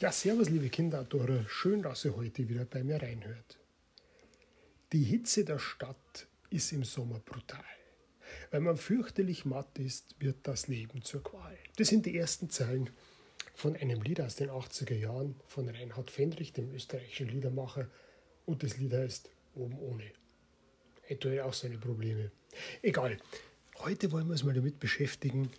Ja, servus, liebe Kinderautore. Schön, dass ihr heute wieder bei mir reinhört. Die Hitze der Stadt ist im Sommer brutal. Wenn man fürchterlich matt ist, wird das Leben zur Qual. Das sind die ersten Zeilen von einem Lied aus den 80er Jahren von Reinhard Fendrich, dem österreichischen Liedermacher. Und das Lied heißt Oben ohne. Hätte auch seine Probleme. Egal. Heute wollen wir uns mal damit beschäftigen,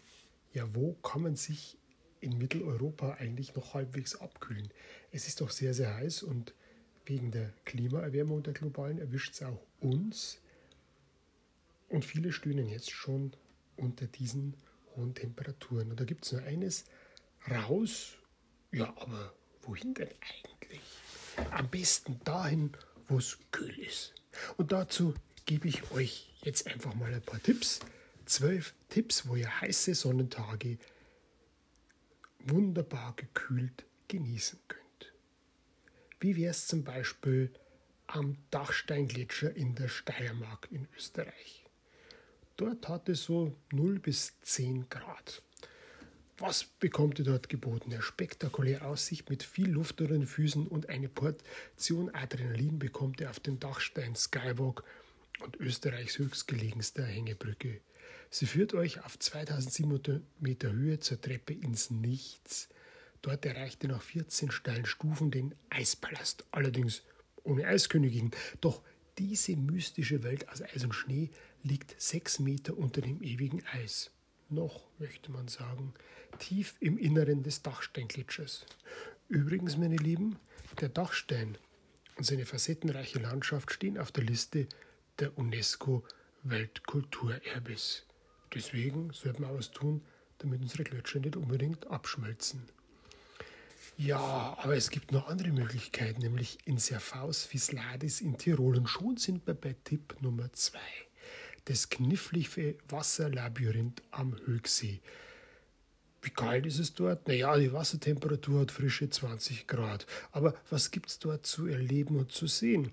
ja, wo kann man sich in Mitteleuropa eigentlich noch halbwegs abkühlen. Es ist doch sehr, sehr heiß und wegen der Klimaerwärmung der globalen erwischt es auch uns. Und viele stöhnen jetzt schon unter diesen hohen Temperaturen. Und da gibt es nur eines, raus. Ja, aber wohin denn eigentlich? Am besten dahin, wo es kühl ist. Und dazu gebe ich euch jetzt einfach mal ein paar Tipps. Zwölf Tipps, wo ihr heiße Sonnentage wunderbar gekühlt genießen könnt. Wie wäre es zum Beispiel am Dachsteingletscher in der Steiermark in Österreich? Dort hat es so 0 bis 10 Grad. Was bekommt ihr dort geboten? Eine spektakuläre Aussicht mit viel Luft unter den Füßen und eine Portion Adrenalin bekommt ihr auf dem Dachstein Skywalk und Österreichs höchstgelegenster Hängebrücke Sie führt euch auf 2700 Meter Höhe zur Treppe ins Nichts. Dort erreicht ihr nach 14 steilen Stufen den Eispalast, allerdings ohne Eiskönigin. Doch diese mystische Welt aus Eis und Schnee liegt sechs Meter unter dem ewigen Eis. Noch, möchte man sagen, tief im Inneren des Dachsteinglitschers. Übrigens, meine Lieben, der Dachstein und seine facettenreiche Landschaft stehen auf der Liste der UNESCO Weltkulturerbes. Deswegen sollten wir was tun, damit unsere Gletscher nicht unbedingt abschmelzen. Ja, aber es gibt noch andere Möglichkeiten, nämlich in Serfaus Visladis in Tirol. Und schon sind wir bei Tipp Nummer zwei. Das knifflige Wasserlabyrinth am Höchsee. Wie kalt ist es dort? Naja, die Wassertemperatur hat frische 20 Grad. Aber was gibt es dort zu erleben und zu sehen?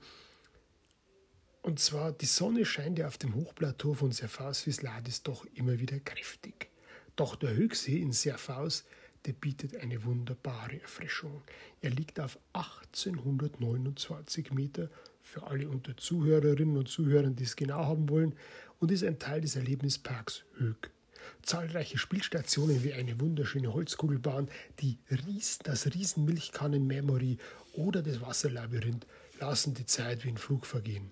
Und zwar, die Sonne scheint ja auf dem Hochplateau von Serfaus Visladis doch immer wieder kräftig. Doch der Höchsee in Serfaus, der bietet eine wunderbare Erfrischung. Er liegt auf 1829 Meter für alle unter Zuhörerinnen und Zuhörern, die es genau haben wollen, und ist ein Teil des Erlebnisparks Höck. Zahlreiche Spielstationen wie eine wunderschöne Holzkugelbahn, die Ries, das Riesenmilchkannen-Memory oder das Wasserlabyrinth lassen die Zeit wie ein Flug vergehen.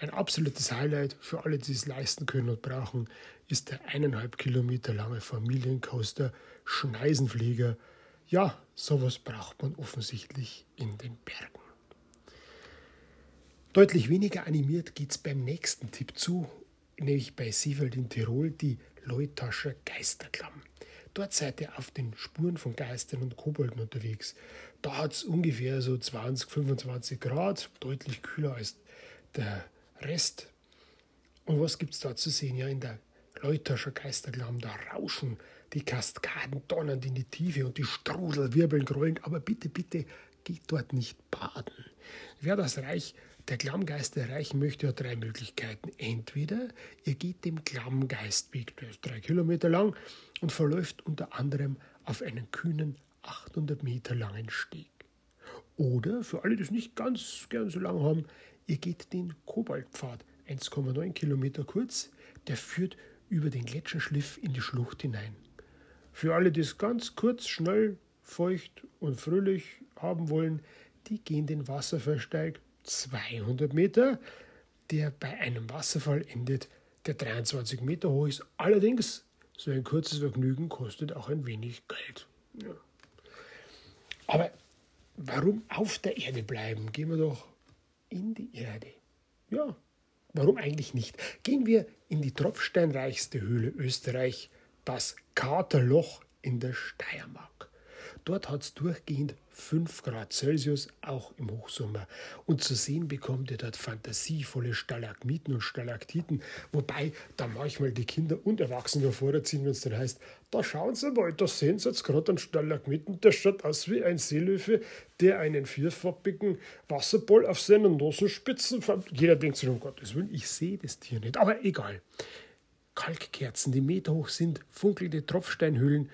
Ein absolutes Highlight für alle, die es leisten können und brauchen, ist der eineinhalb Kilometer lange Familiencoaster Schneisenflieger. Ja, sowas braucht man offensichtlich in den Bergen. Deutlich weniger animiert geht es beim nächsten Tipp zu, nämlich bei Seefeld in Tirol, die Leutascher Geisterklamm. Dort seid ihr auf den Spuren von Geistern und Kobolden unterwegs. Da hat es ungefähr so 20, 25 Grad, deutlich kühler als der Rest. Und was gibt es da zu sehen? Ja, in der Leuterscher Geisterklamm, da rauschen die Kaskaden donnernd in die Tiefe und die Strudel wirbeln grollend. Aber bitte, bitte, geht dort nicht baden. Wer das Reich der Klammgeister erreichen möchte, hat drei Möglichkeiten. Entweder ihr geht dem Klammgeistweg, der ist drei Kilometer lang und verläuft unter anderem auf einen kühnen 800 Meter langen Steg. Oder für alle, die es nicht ganz gern so lang haben, Ihr geht den Kobaltpfad, 1,9 Kilometer kurz, der führt über den Gletscherschliff in die Schlucht hinein. Für alle, die es ganz kurz, schnell, feucht und fröhlich haben wollen, die gehen den Wasserfallsteig 200 Meter, der bei einem Wasserfall endet, der 23 Meter hoch ist. Allerdings, so ein kurzes Vergnügen kostet auch ein wenig Geld. Ja. Aber warum auf der Erde bleiben? Gehen wir doch in die Erde. Ja, warum eigentlich nicht? Gehen wir in die tropfsteinreichste Höhle Österreich, das Katerloch in der Steiermark. Dort hat es durchgehend 5 Grad Celsius, auch im Hochsommer. Und zu sehen bekommt ihr dort fantasievolle Stalagmiten und Stalaktiten, wobei da manchmal die Kinder und Erwachsene davor ziehen, wenn es dann heißt, da schauen Sie mal, da sehen Sie jetzt gerade einen Stalagmiten, der schaut aus wie ein Seelöwe, der einen vierfarbigen Wasserball auf seinen Nasenspitzen fand. Jeder denkt sich, um Gottes Willen, ich sehe das Tier nicht, aber egal. Kalkkerzen, die meterhoch sind, funkelnde Tropfsteinhöhlen,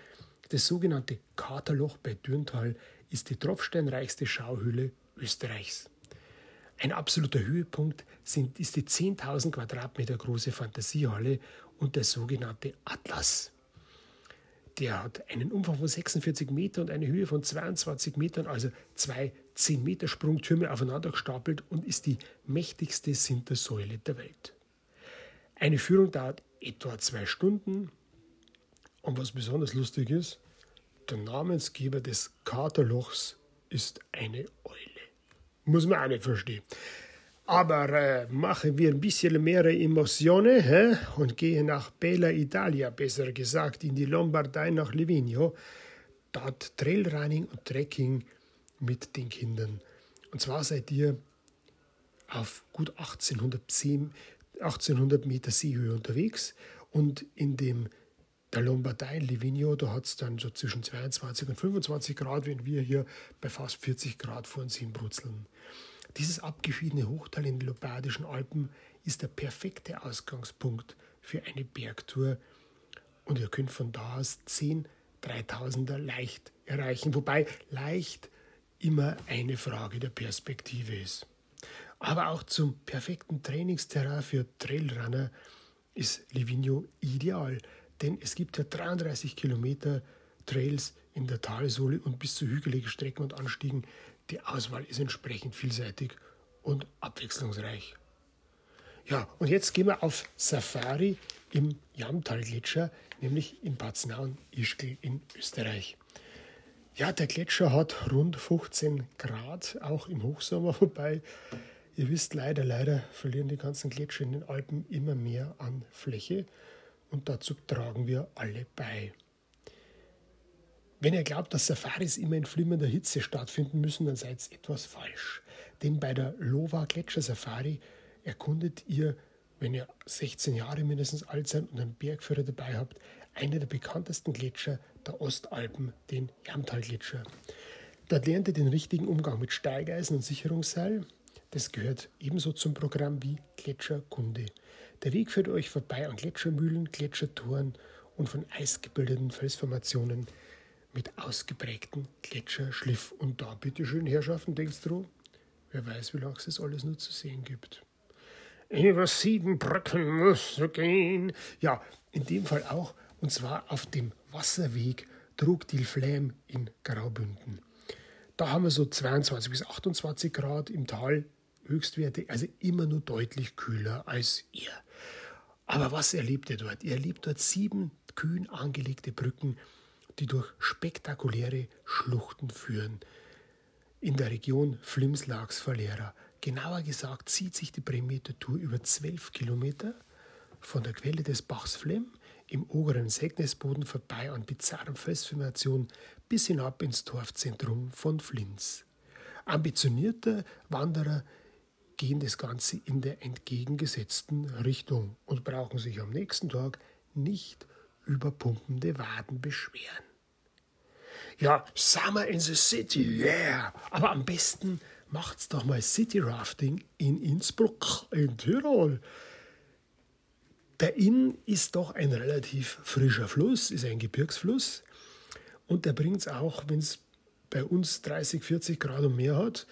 Das sogenannte Katerloch bei Dürntal ist die tropfsteinreichste Schauhöhle Österreichs. Ein absoluter Höhepunkt sind, ist die 10.000 Quadratmeter große Fantasiehalle und der sogenannte Atlas. Der hat einen Umfang von 46 Meter und eine Höhe von 22 Metern, also zwei 10 Meter Sprungtürme aufeinander gestapelt und ist die mächtigste Sintersäule der Welt. Eine Führung dauert etwa zwei Stunden. Und was besonders lustig ist, der Namensgeber des Katerlochs ist eine Eule. Muss man auch nicht verstehen. Aber äh, machen wir ein bisschen mehr Emotionen hä? und gehen nach Bella Italia, besser gesagt, in die Lombardei nach Livigno. Dort Trailrunning und Trekking mit den Kindern. Und zwar seid ihr auf gut 1810, 1800 Meter Seehöhe unterwegs und in dem der Lombardei in Livigno, da hat es dann so zwischen 22 und 25 Grad, wenn wir hier bei fast 40 Grad vor uns hinbrutzeln. Dieses abgeschiedene Hochtal in den Lombardischen Alpen ist der perfekte Ausgangspunkt für eine Bergtour und ihr könnt von da aus 10 3000er leicht erreichen, wobei leicht immer eine Frage der Perspektive ist. Aber auch zum perfekten Trainingsterrain für Trailrunner ist Livigno ideal, denn es gibt ja 33 Kilometer Trails in der Talsohle und bis zu hügeligen Strecken und Anstiegen die Auswahl ist entsprechend vielseitig und abwechslungsreich. Ja, und jetzt gehen wir auf Safari im Jamtalgletscher, nämlich in Batznaun-Ischgl in Österreich. Ja, der Gletscher hat rund 15 Grad, auch im Hochsommer, wobei ihr wisst, leider, leider verlieren die ganzen Gletscher in den Alpen immer mehr an Fläche und dazu tragen wir alle bei. Wenn ihr glaubt, dass Safaris immer in flimmernder Hitze stattfinden müssen, dann seid ihr etwas falsch. Denn bei der Lova Gletscher Safari erkundet ihr, wenn ihr 16 Jahre mindestens alt seid und einen Bergführer dabei habt, einen der bekanntesten Gletscher der Ostalpen, den Jamtal-Gletscher. Dort lernt ihr den richtigen Umgang mit Steigeisen und Sicherungsseil. Das gehört ebenso zum Programm wie Gletscherkunde. Der Weg führt euch vorbei an Gletschermühlen, Gletschertoren und von eisgebildeten Felsformationen mit ausgeprägten Gletscherschliff. Und da, bitteschön, Herrschaften, denkst du, wer weiß, wie lange es alles nur zu sehen gibt. Über sieben Brücken musst du gehen. Ja, in dem Fall auch, und zwar auf dem Wasserweg Trugdil-Fläm in Graubünden. Da haben wir so 22 bis 28 Grad im Tal Höchstwerte, also immer nur deutlich kühler als ihr. Aber was erlebt ihr dort? Ihr erlebt dort sieben kühn angelegte Brücken, die durch spektakuläre Schluchten führen. In der Region Flimslags-Valera. Genauer gesagt zieht sich die Bremeter-Tour über zwölf Kilometer von der Quelle des Bachs Flem im oberen Segnesboden vorbei an bizarren Felsformationen bis hinab ins Dorfzentrum von Flins. Ambitionierte Wanderer gehen das Ganze in der entgegengesetzten Richtung und brauchen sich am nächsten Tag nicht über pumpende Waden beschweren. Ja, Summer in the City, yeah! Aber am besten macht's doch mal City Rafting in Innsbruck in Tirol. Der Inn ist doch ein relativ frischer Fluss, ist ein Gebirgsfluss und der bringt es auch, wenn es bei uns 30, 40 Grad und mehr hat,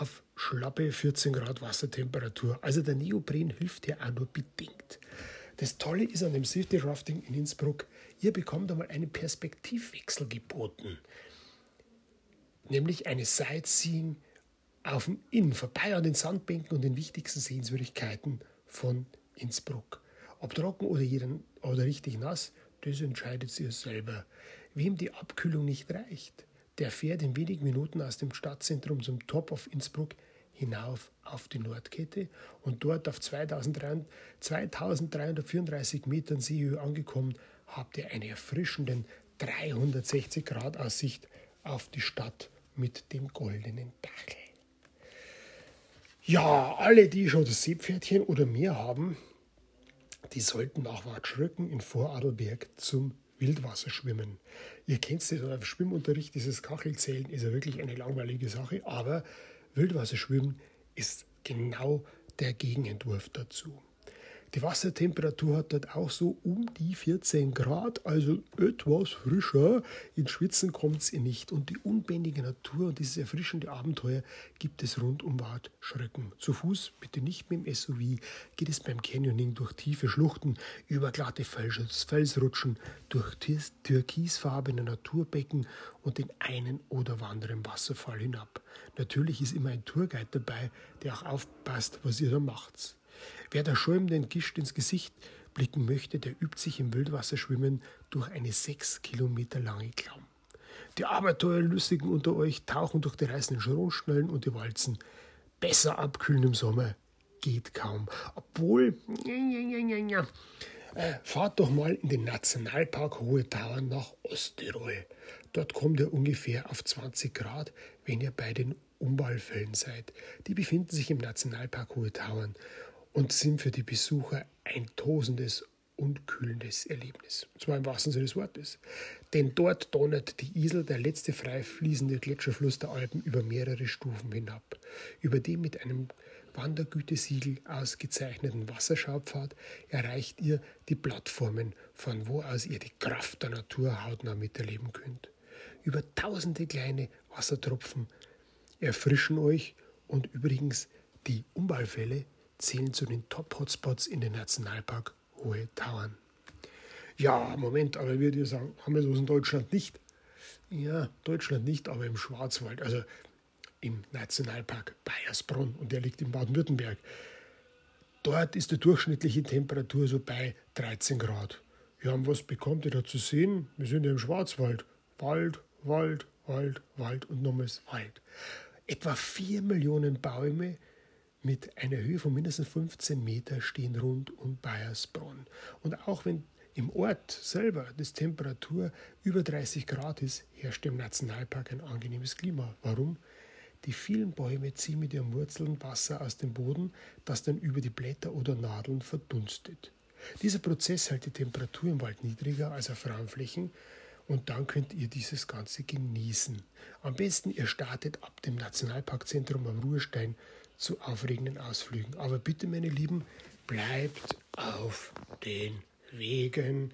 auf schlappe 14 Grad Wassertemperatur. Also der Neopren hilft ja auch nur bedingt. Das Tolle ist an dem City Rafting in Innsbruck, ihr bekommt einmal einen Perspektivwechsel geboten. Nämlich eine Sightseeing auf dem Inn, vorbei an den Sandbänken und den wichtigsten Sehenswürdigkeiten von Innsbruck. Ob trocken oder, jeden, oder richtig nass, das entscheidet ihr selber. Wem die Abkühlung nicht reicht, der fährt in wenigen Minuten aus dem Stadtzentrum zum Top of Innsbruck hinauf auf die Nordkette und dort auf 2334 Metern Seehöhe angekommen, habt ihr eine erfrischenden 360 Grad Aussicht auf die Stadt mit dem goldenen Dachel. Ja, alle, die schon das Seepferdchen oder mehr haben, die sollten nach Watschrücken in Vorarlberg zum Wildwasserschwimmen. Ihr kennt es, im Schwimmunterricht, dieses Kachelzählen ist ja wirklich eine langweilige Sache, aber Wildwasserschwimmen ist genau der Gegenentwurf dazu. Die Wassertemperatur hat dort auch so um die 14 Grad, also etwas frischer. In Schwitzen kommt es ihr nicht. Und die unbändige Natur und dieses erfrischende Abenteuer gibt es rund um Wad Schröcken. Zu Fuß, bitte nicht mit dem SUV, geht es beim Canyoning durch tiefe Schluchten, über glatte Felsrutschen, durch türkisfarbene Naturbecken und den einen oder anderen Wasserfall hinab. Natürlich ist immer ein Tourguide dabei, der auch aufpasst, was ihr da macht. Wer der schäumenden Gischt ins Gesicht blicken möchte, der übt sich im Wildwasserschwimmen durch eine sechs Kilometer lange Klamm. Die Abenteuerlustigen unter euch tauchen durch die reißenden Schronschnellen und die Walzen. Besser abkühlen im Sommer geht kaum. Obwohl, äh, fahrt doch mal in den Nationalpark Hohe Tauern nach Osttirol. Dort kommt ihr ungefähr auf 20 Grad, wenn ihr bei den Umballfällen seid. Die befinden sich im Nationalpark Hohe Tauern und sind für die Besucher ein tosendes und kühlendes Erlebnis. Und zwar im wahrsten Sinne des Wortes. Denn dort donnert die Isel, der letzte frei fließende Gletscherfluss der Alpen, über mehrere Stufen hinab. Über dem mit einem Wandergütesiegel ausgezeichneten Wasserschaupfad erreicht ihr die Plattformen, von wo aus ihr die Kraft der Natur hautnah miterleben könnt. Über tausende kleine Wassertropfen erfrischen euch und übrigens die Umballfälle zählen zu den Top-Hotspots in den Nationalpark Hohe Tauern. Ja, Moment, aber würde ich sagen, haben wir sowas in Deutschland nicht? Ja, Deutschland nicht, aber im Schwarzwald, also im Nationalpark Bayersbronn und der liegt in Baden-Württemberg. Dort ist die durchschnittliche Temperatur so bei 13 Grad. Ja, und was bekommt ihr da zu sehen? Wir sind ja im Schwarzwald. Wald, Wald, Wald, Wald und nochmals Wald. Etwa 4 Millionen Bäume mit einer Höhe von mindestens 15 Meter stehen rund um Bayersbronn. Und auch wenn im Ort selber die Temperatur über 30 Grad ist, herrscht im Nationalpark ein angenehmes Klima. Warum? Die vielen Bäume ziehen mit ihren Wurzeln Wasser aus dem Boden, das dann über die Blätter oder Nadeln verdunstet. Dieser Prozess hält die Temperatur im Wald niedriger als auf Raumflächen und dann könnt ihr dieses Ganze genießen. Am besten ihr startet ab dem Nationalparkzentrum am Ruhestein zu aufregenden Ausflügen. Aber bitte, meine Lieben, bleibt auf den Wegen.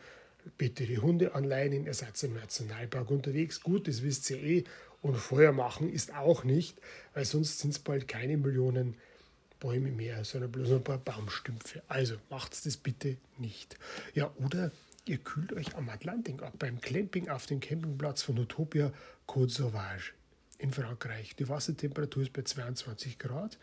Bitte die Hunde anleihen, ihr seid im Nationalpark unterwegs. Gut, das wisst ihr eh. Und Feuer machen ist auch nicht, weil sonst sind es bald keine Millionen Bäume mehr, sondern bloß ein paar Baumstümpfe. Also macht das bitte nicht. Ja, oder ihr kühlt euch am Atlantik ab, beim Clamping auf dem Campingplatz von Utopia Côte Sauvage in Frankreich. Die Wassertemperatur ist bei 22 Grad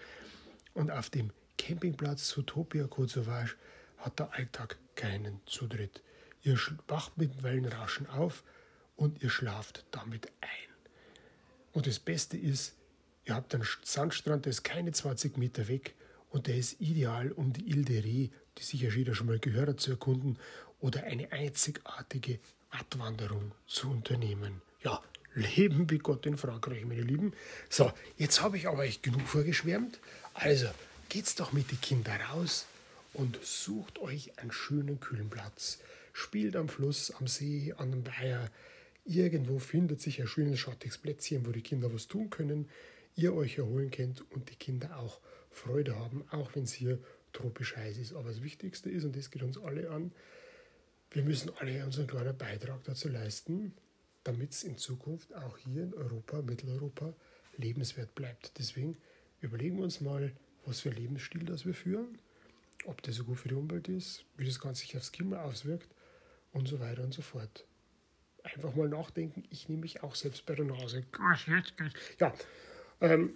und auf dem Campingplatz Utopia Côte Sauvage hat der Alltag keinen Zutritt. Ihr wacht mit Wellenrauschen auf und ihr schlaft damit ein. Und das Beste ist, ihr habt einen Sandstrand, der ist keine 20 Meter weg und der ist ideal, um die Ile de Ré, die sicher jeder schon mal gehört hat, zu erkunden oder eine einzigartige Wattwanderung zu unternehmen. Ja, Leben wie Gott in Frankreich, meine Lieben. So, jetzt habe ich aber euch genug vorgeschwärmt. Also, geht's doch mit den Kindern raus und sucht euch einen schönen, kühlen Platz. Spielt am Fluss, am See, an einem Weiher. Irgendwo findet sich ein schönes, schattiges Plätzchen, wo die Kinder was tun können, ihr euch erholen könnt und die Kinder auch Freude haben, auch wenn es hier tropisch heiß ist. Aber das Wichtigste ist, und das geht uns alle an, wir müssen alle unseren kleinen Beitrag dazu leisten, damit es in Zukunft auch hier in Europa, Mitteleuropa, lebenswert bleibt. Deswegen überlegen wir uns mal, was für einen Lebensstil das wir führen, ob der so gut für die Umwelt ist, wie das Ganze sich aufs Klima auswirkt und so weiter und so fort. Einfach mal nachdenken, ich nehme mich auch selbst bei der Nase. Ja, ähm,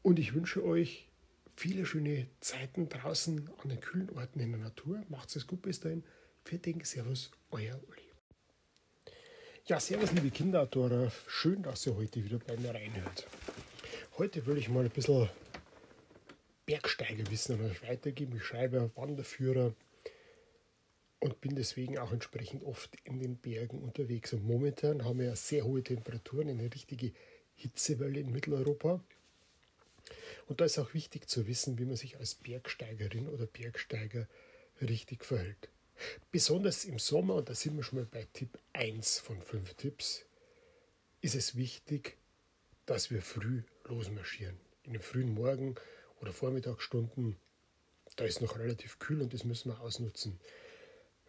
und ich wünsche euch viele schöne Zeiten draußen an den kühlen Orten in der Natur. Macht es gut bis dahin. Für den Servus, euer Uli. Ja, servus liebe Kinderautoren, schön, dass ihr heute wieder bei mir reinhört. Heute will ich mal ein bisschen Bergsteigerwissen an euch weitergeben. Ich schreibe Wanderführer und bin deswegen auch entsprechend oft in den Bergen unterwegs. Und momentan haben wir ja sehr hohe Temperaturen, eine richtige Hitzewelle in Mitteleuropa. Und da ist auch wichtig zu wissen, wie man sich als Bergsteigerin oder Bergsteiger richtig verhält. Besonders im Sommer, und da sind wir schon mal bei Tipp 1 von 5 Tipps, ist es wichtig, dass wir früh losmarschieren. In den frühen Morgen- oder Vormittagsstunden, Da ist noch relativ kühl und das müssen wir ausnutzen.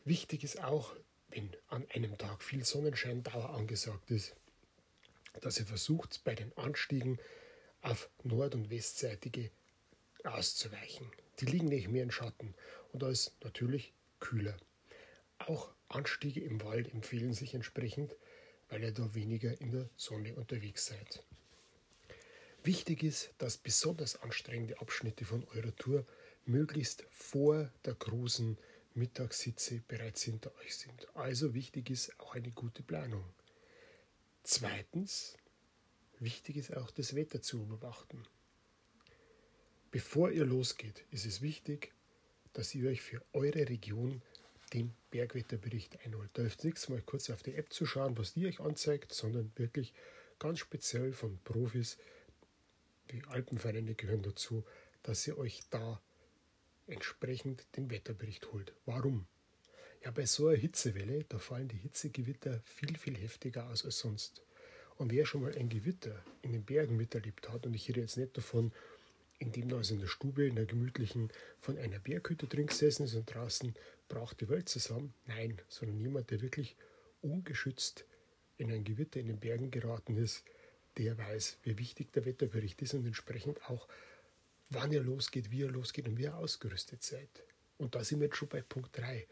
Wichtig ist auch, wenn an einem Tag viel Sonnenscheindauer angesagt ist, dass ihr versucht, bei den Anstiegen auf nord- und westseitige auszuweichen. Die liegen nicht mehr im Schatten und da ist natürlich kühler. Auch Anstiege im Wald empfehlen sich entsprechend, weil ihr da weniger in der Sonne unterwegs seid. Wichtig ist, dass besonders anstrengende Abschnitte von eurer Tour möglichst vor der großen Mittagssitze bereits hinter euch sind. Also wichtig ist auch eine gute Planung. Zweitens, wichtig ist auch das Wetter zu beobachten. Bevor ihr losgeht, ist es wichtig, dass ihr euch für eure Region den Bergwetterbericht einholt. Da hilft nichts, mal kurz auf die App zu schauen, was die euch anzeigt, sondern wirklich ganz speziell von Profis, die Alpenvereine gehören dazu, dass ihr euch da entsprechend den Wetterbericht holt. Warum? Ja, bei so einer Hitzewelle, da fallen die Hitzegewitter viel, viel heftiger aus als sonst. Und wer schon mal ein Gewitter in den Bergen miterlebt hat, und ich rede jetzt nicht davon, indem da also in der Stube, in der gemütlichen, von einer Berghütte drin gesessen ist und draußen braucht die Welt zusammen. Nein, sondern jemand, der wirklich ungeschützt in ein Gewitter in den Bergen geraten ist, der weiß, wie wichtig der Wetterbericht ist und entsprechend auch, wann er losgeht, wie er losgeht und wie er ausgerüstet seid. Und da sind wir jetzt schon bei Punkt 3.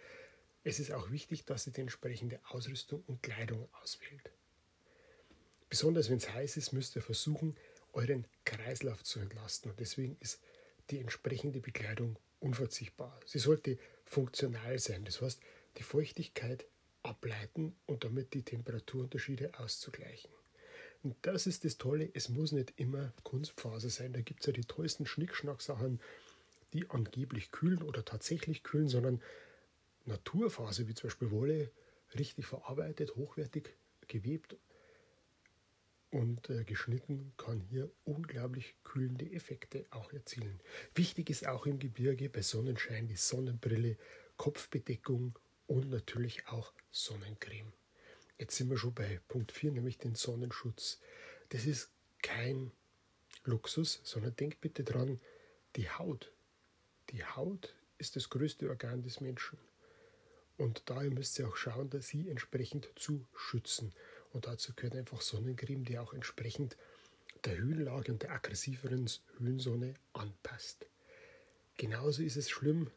Es ist auch wichtig, dass ihr die entsprechende Ausrüstung und Kleidung auswählt. Besonders wenn es heiß ist, müsst ihr versuchen, euren Kreislauf zu entlasten. Und deswegen ist die entsprechende Bekleidung unverzichtbar. Sie sollte funktional sein, das heißt, die Feuchtigkeit ableiten und damit die Temperaturunterschiede auszugleichen. Und das ist das Tolle, es muss nicht immer Kunstfaser sein. Da gibt es ja die tollsten Schnickschnack-Sachen, die angeblich kühlen oder tatsächlich kühlen, sondern Naturfaser, wie zum Beispiel Wolle, richtig verarbeitet, hochwertig gewebt und äh, geschnitten, kann hier unglaublich kühlende Effekte auch erzielen. Wichtig ist auch im Gebirge bei Sonnenschein die Sonnenbrille, Kopfbedeckung und natürlich auch Sonnencreme. Jetzt sind wir schon bei Punkt 4, nämlich den Sonnenschutz. Das ist kein Luxus, sondern denkt bitte dran, die Haut. Die Haut ist das größte Organ des Menschen. Und daher müsst ihr auch schauen, dass sie entsprechend zu schützen. Und dazu gehört einfach Sonnencreme, die auch entsprechend der Höhenlage und der aggressiveren Höhensonne anpasst. Genauso ist es schlimm,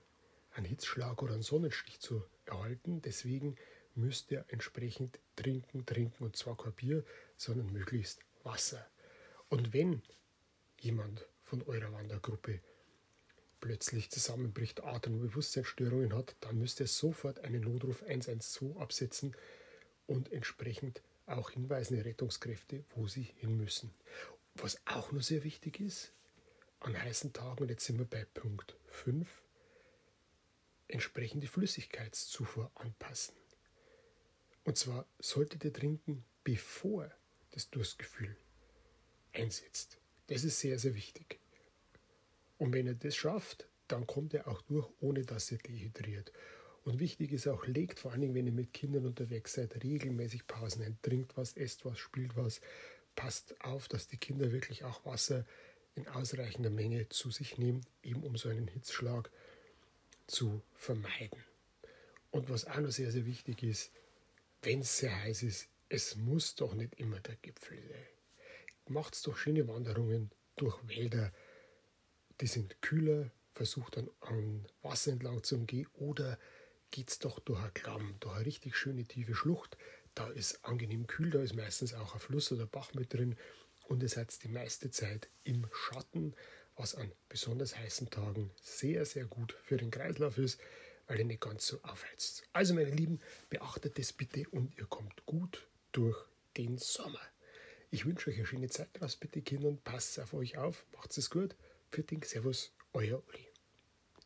einen Hitzschlag oder einen Sonnenstich zu erhalten. Deswegen müsst ihr entsprechend trinken, trinken und zwar kein Bier, sondern möglichst Wasser. Und wenn jemand von eurer Wandergruppe plötzlich zusammenbricht, Atem- und Bewusstseinsstörungen hat, dann müsst ihr sofort einen Notruf 112 absetzen und entsprechend auch hinweisen die Rettungskräfte, wo sie hin müssen. Was auch noch sehr wichtig ist, an heißen Tagen, jetzt sind wir bei Punkt 5, entsprechend die Flüssigkeitszufuhr anpassen. Und zwar solltet ihr trinken, bevor das Durstgefühl einsetzt. Das ist sehr, sehr wichtig. Und wenn ihr das schafft, dann kommt ihr auch durch, ohne dass ihr dehydriert. Und wichtig ist auch, legt vor allen Dingen, wenn ihr mit Kindern unterwegs seid, regelmäßig Pausen ein. Trinkt was, esst was, spielt was. Passt auf, dass die Kinder wirklich auch Wasser in ausreichender Menge zu sich nehmen, eben um so einen Hitzschlag zu vermeiden. Und was auch noch sehr, sehr wichtig ist, wenn es sehr heiß ist, es muss doch nicht immer der Gipfel sein. Macht doch schöne Wanderungen durch Wälder, die sind kühler, versucht dann an Wasser entlang zu umgehen oder geht es doch durch ein Klamm, durch eine richtig schöne tiefe Schlucht. Da ist angenehm kühl, da ist meistens auch ein Fluss oder Bach mit drin und ihr seid die meiste Zeit im Schatten, was an besonders heißen Tagen sehr, sehr gut für den Kreislauf ist weil ihr nicht ganz so aufheizt. Also meine Lieben, beachtet das bitte und ihr kommt gut durch den Sommer. Ich wünsche euch eine schöne Zeit draus, bitte Kinder, passt auf euch auf, macht es gut. Für den Servus, euer Uli.